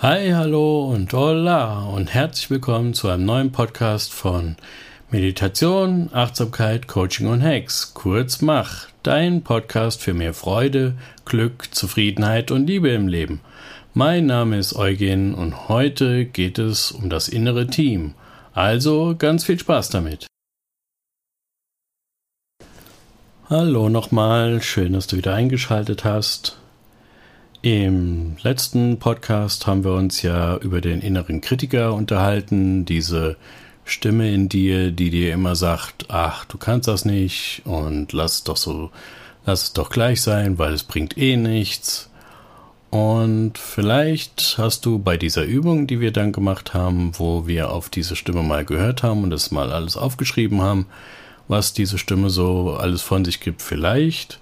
Hi, hallo und hola und herzlich willkommen zu einem neuen Podcast von Meditation, Achtsamkeit, Coaching und Hacks. Kurz Mach, dein Podcast für mehr Freude, Glück, Zufriedenheit und Liebe im Leben. Mein Name ist Eugen und heute geht es um das innere Team. Also ganz viel Spaß damit. Hallo nochmal, schön, dass du wieder eingeschaltet hast. Im letzten Podcast haben wir uns ja über den inneren Kritiker unterhalten, diese Stimme in dir, die dir immer sagt, ach, du kannst das nicht und lass es doch so, lass es doch gleich sein, weil es bringt eh nichts. Und vielleicht hast du bei dieser Übung, die wir dann gemacht haben, wo wir auf diese Stimme mal gehört haben und das mal alles aufgeschrieben haben, was diese Stimme so alles von sich gibt, vielleicht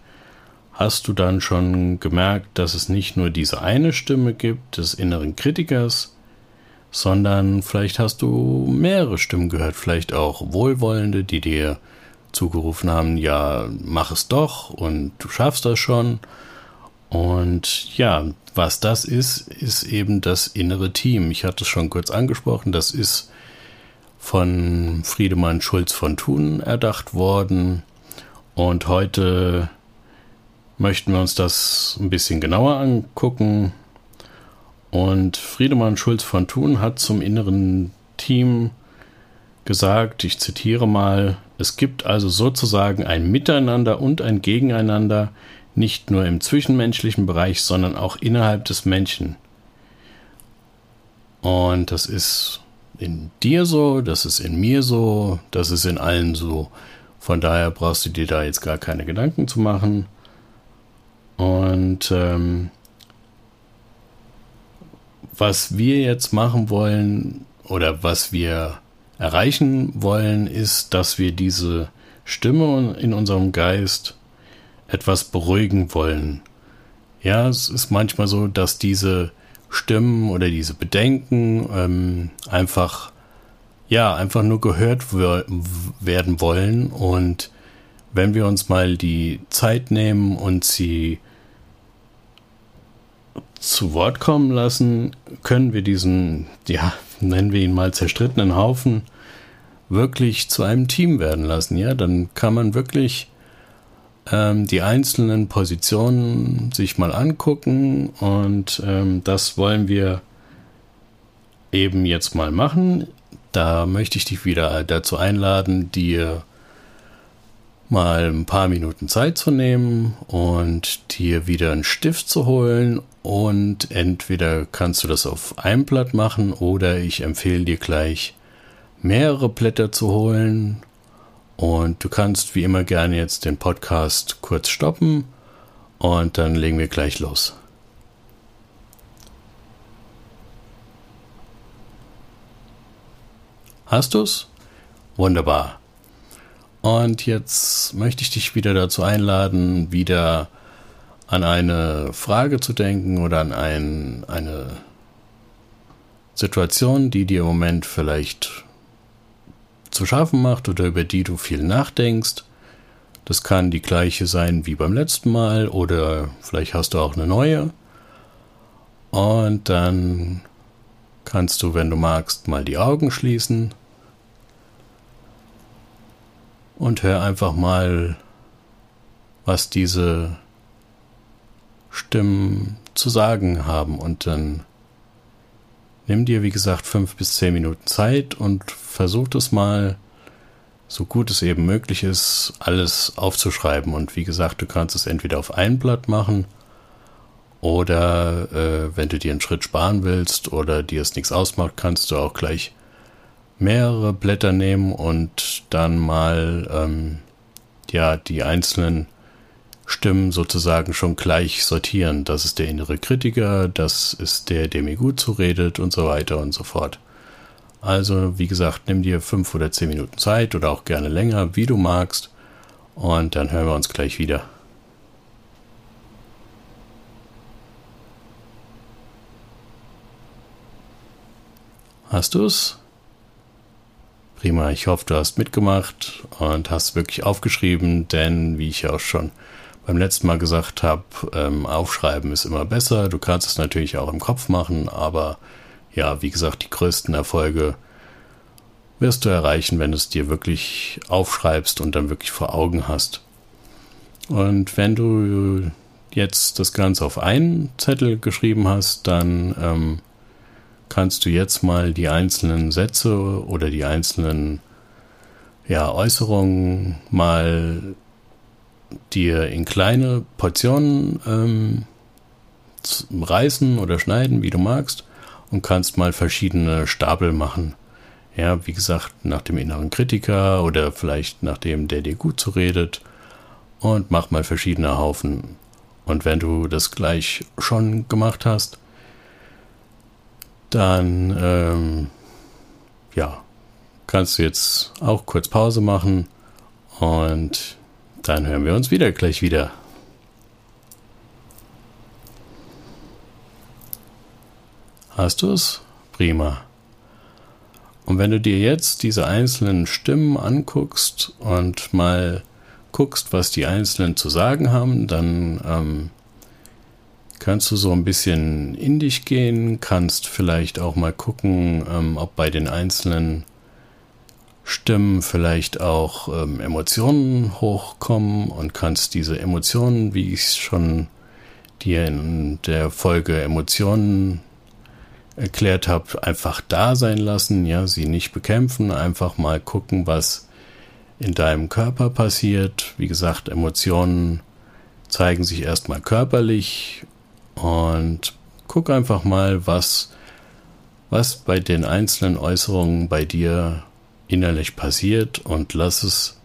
hast du dann schon gemerkt, dass es nicht nur diese eine Stimme gibt des inneren Kritikers, sondern vielleicht hast du mehrere Stimmen gehört, vielleicht auch wohlwollende, die dir zugerufen haben, ja, mach es doch und du schaffst das schon. Und ja, was das ist, ist eben das innere Team. Ich hatte es schon kurz angesprochen, das ist von Friedemann Schulz von Thun erdacht worden. Und heute möchten wir uns das ein bisschen genauer angucken. Und Friedemann Schulz von Thun hat zum inneren Team gesagt, ich zitiere mal, es gibt also sozusagen ein Miteinander und ein Gegeneinander, nicht nur im zwischenmenschlichen Bereich, sondern auch innerhalb des Menschen. Und das ist in dir so, das ist in mir so, das ist in allen so. Von daher brauchst du dir da jetzt gar keine Gedanken zu machen. Und ähm, was wir jetzt machen wollen oder was wir erreichen wollen, ist, dass wir diese Stimme in unserem Geist etwas beruhigen wollen. Ja, es ist manchmal so, dass diese Stimmen oder diese Bedenken ähm, einfach, ja, einfach nur gehört werden wollen und wenn wir uns mal die Zeit nehmen und sie zu Wort kommen lassen, können wir diesen, ja, nennen wir ihn mal zerstrittenen Haufen, wirklich zu einem Team werden lassen. Ja, dann kann man wirklich ähm, die einzelnen Positionen sich mal angucken und ähm, das wollen wir eben jetzt mal machen. Da möchte ich dich wieder dazu einladen, dir mal ein paar Minuten Zeit zu nehmen und dir wieder einen Stift zu holen und entweder kannst du das auf einem Blatt machen oder ich empfehle dir gleich mehrere Blätter zu holen und du kannst wie immer gerne jetzt den Podcast kurz stoppen und dann legen wir gleich los. Hast du's? Wunderbar. Und jetzt möchte ich dich wieder dazu einladen, wieder an eine Frage zu denken oder an ein, eine Situation, die dir im Moment vielleicht zu schaffen macht oder über die du viel nachdenkst. Das kann die gleiche sein wie beim letzten Mal oder vielleicht hast du auch eine neue. Und dann kannst du, wenn du magst, mal die Augen schließen und hör einfach mal, was diese Stimmen zu sagen haben. Und dann nimm dir, wie gesagt, fünf bis zehn Minuten Zeit und versuch das mal, so gut es eben möglich ist, alles aufzuschreiben. Und wie gesagt, du kannst es entweder auf ein Blatt machen oder äh, wenn du dir einen Schritt sparen willst oder dir es nichts ausmacht, kannst du auch gleich mehrere Blätter nehmen und dann mal ähm, ja die einzelnen Stimmen sozusagen schon gleich sortieren. Das ist der innere Kritiker, das ist der, der mir gut zuredet und so weiter und so fort. Also, wie gesagt, nimm dir fünf oder zehn Minuten Zeit oder auch gerne länger, wie du magst. Und dann hören wir uns gleich wieder. Hast du's? Prima, ich hoffe, du hast mitgemacht und hast wirklich aufgeschrieben, denn wie ich ja auch schon beim letzten Mal gesagt habe, ähm, aufschreiben ist immer besser. Du kannst es natürlich auch im Kopf machen, aber ja, wie gesagt, die größten Erfolge wirst du erreichen, wenn du es dir wirklich aufschreibst und dann wirklich vor Augen hast. Und wenn du jetzt das Ganze auf einen Zettel geschrieben hast, dann ähm, kannst du jetzt mal die einzelnen Sätze oder die einzelnen ja, Äußerungen mal dir in kleine Portionen ähm, reißen oder schneiden, wie du magst, und kannst mal verschiedene Stapel machen. Ja, wie gesagt, nach dem inneren Kritiker oder vielleicht nach dem, der dir gut zuredet. Und mach mal verschiedene Haufen. Und wenn du das gleich schon gemacht hast, dann ähm, ja, kannst du jetzt auch kurz Pause machen und dann hören wir uns wieder gleich wieder. Hast du es? Prima. Und wenn du dir jetzt diese einzelnen Stimmen anguckst und mal guckst, was die Einzelnen zu sagen haben, dann ähm, kannst du so ein bisschen in dich gehen, kannst vielleicht auch mal gucken, ähm, ob bei den einzelnen Stimmen vielleicht auch ähm, Emotionen hochkommen und kannst diese Emotionen, wie ich es schon dir in der Folge Emotionen erklärt habe, einfach da sein lassen, ja, sie nicht bekämpfen, einfach mal gucken, was in deinem Körper passiert. Wie gesagt, Emotionen zeigen sich erstmal körperlich und guck einfach mal, was, was bei den einzelnen Äußerungen bei dir innerlich passiert und lass es,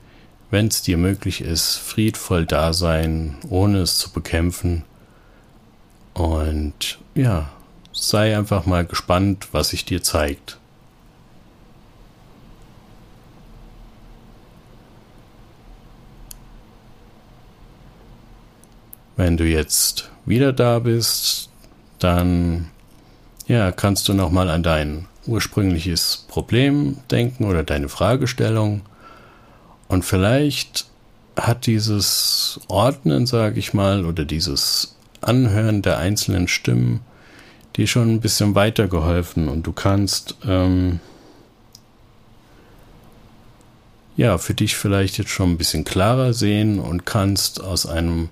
wenn es dir möglich ist, friedvoll da sein, ohne es zu bekämpfen. Und ja, sei einfach mal gespannt, was sich dir zeigt. Wenn du jetzt wieder da bist, dann ja, kannst du noch mal an dein ursprüngliches Problem denken oder deine Fragestellung. Und vielleicht hat dieses Ordnen, sage ich mal, oder dieses Anhören der einzelnen Stimmen dir schon ein bisschen weitergeholfen und du kannst ähm, ja für dich vielleicht jetzt schon ein bisschen klarer sehen und kannst aus einem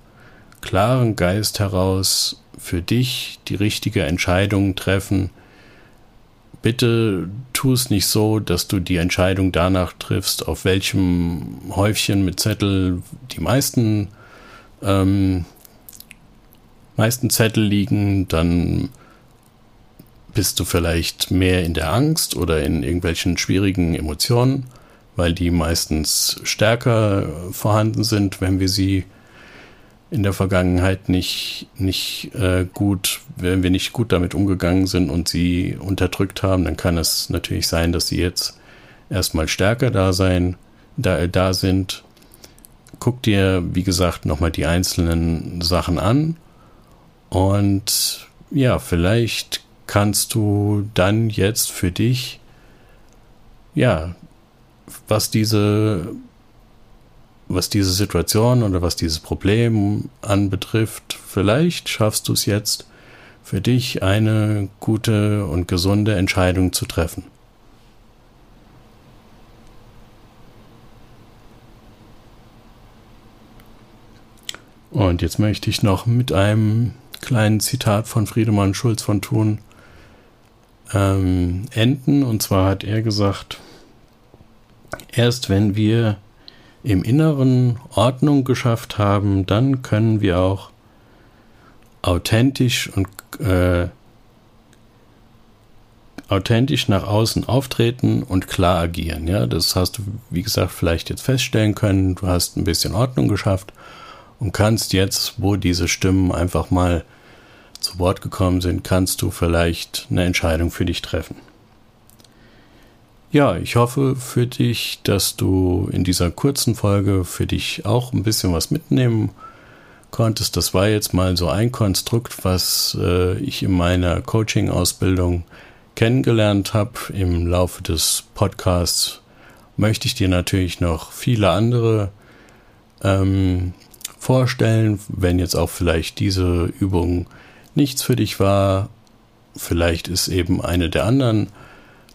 klaren Geist heraus für dich die richtige Entscheidung treffen, bitte tu es nicht so, dass du die Entscheidung danach triffst, auf welchem Häufchen mit Zettel die meisten, ähm, meisten Zettel liegen, dann bist du vielleicht mehr in der Angst oder in irgendwelchen schwierigen Emotionen, weil die meistens stärker vorhanden sind, wenn wir sie in der Vergangenheit nicht, nicht äh, gut, wenn wir nicht gut damit umgegangen sind und sie unterdrückt haben, dann kann es natürlich sein, dass sie jetzt erstmal stärker da sein, da, da sind. Guck dir, wie gesagt, nochmal die einzelnen Sachen an und ja, vielleicht kannst du dann jetzt für dich, ja, was diese was diese Situation oder was dieses Problem anbetrifft, vielleicht schaffst du es jetzt für dich eine gute und gesunde Entscheidung zu treffen. Und jetzt möchte ich noch mit einem kleinen Zitat von Friedemann Schulz von Thun ähm, enden. Und zwar hat er gesagt, erst wenn wir im Inneren Ordnung geschafft haben, dann können wir auch authentisch und äh, authentisch nach außen auftreten und klar agieren. Ja, das hast du, wie gesagt, vielleicht jetzt feststellen können. Du hast ein bisschen Ordnung geschafft und kannst jetzt, wo diese Stimmen einfach mal zu Wort gekommen sind, kannst du vielleicht eine Entscheidung für dich treffen. Ja, ich hoffe für dich, dass du in dieser kurzen Folge für dich auch ein bisschen was mitnehmen konntest. Das war jetzt mal so ein Konstrukt, was äh, ich in meiner Coaching-Ausbildung kennengelernt habe. Im Laufe des Podcasts möchte ich dir natürlich noch viele andere ähm, vorstellen, wenn jetzt auch vielleicht diese Übung nichts für dich war. Vielleicht ist eben eine der anderen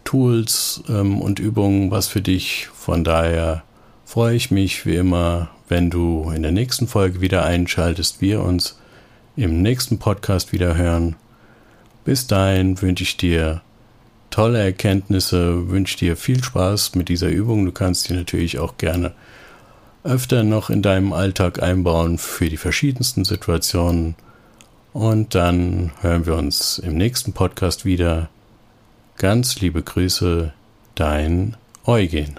Tools ähm, und Übungen was für dich. Von daher freue ich mich wie immer, wenn du in der nächsten Folge wieder einschaltest, wir uns im nächsten Podcast wieder hören. Bis dahin wünsche ich dir tolle Erkenntnisse, wünsche dir viel Spaß mit dieser Übung. Du kannst die natürlich auch gerne öfter noch in deinem Alltag einbauen für die verschiedensten Situationen. Und dann hören wir uns im nächsten Podcast wieder. Ganz liebe Grüße, dein Eugen.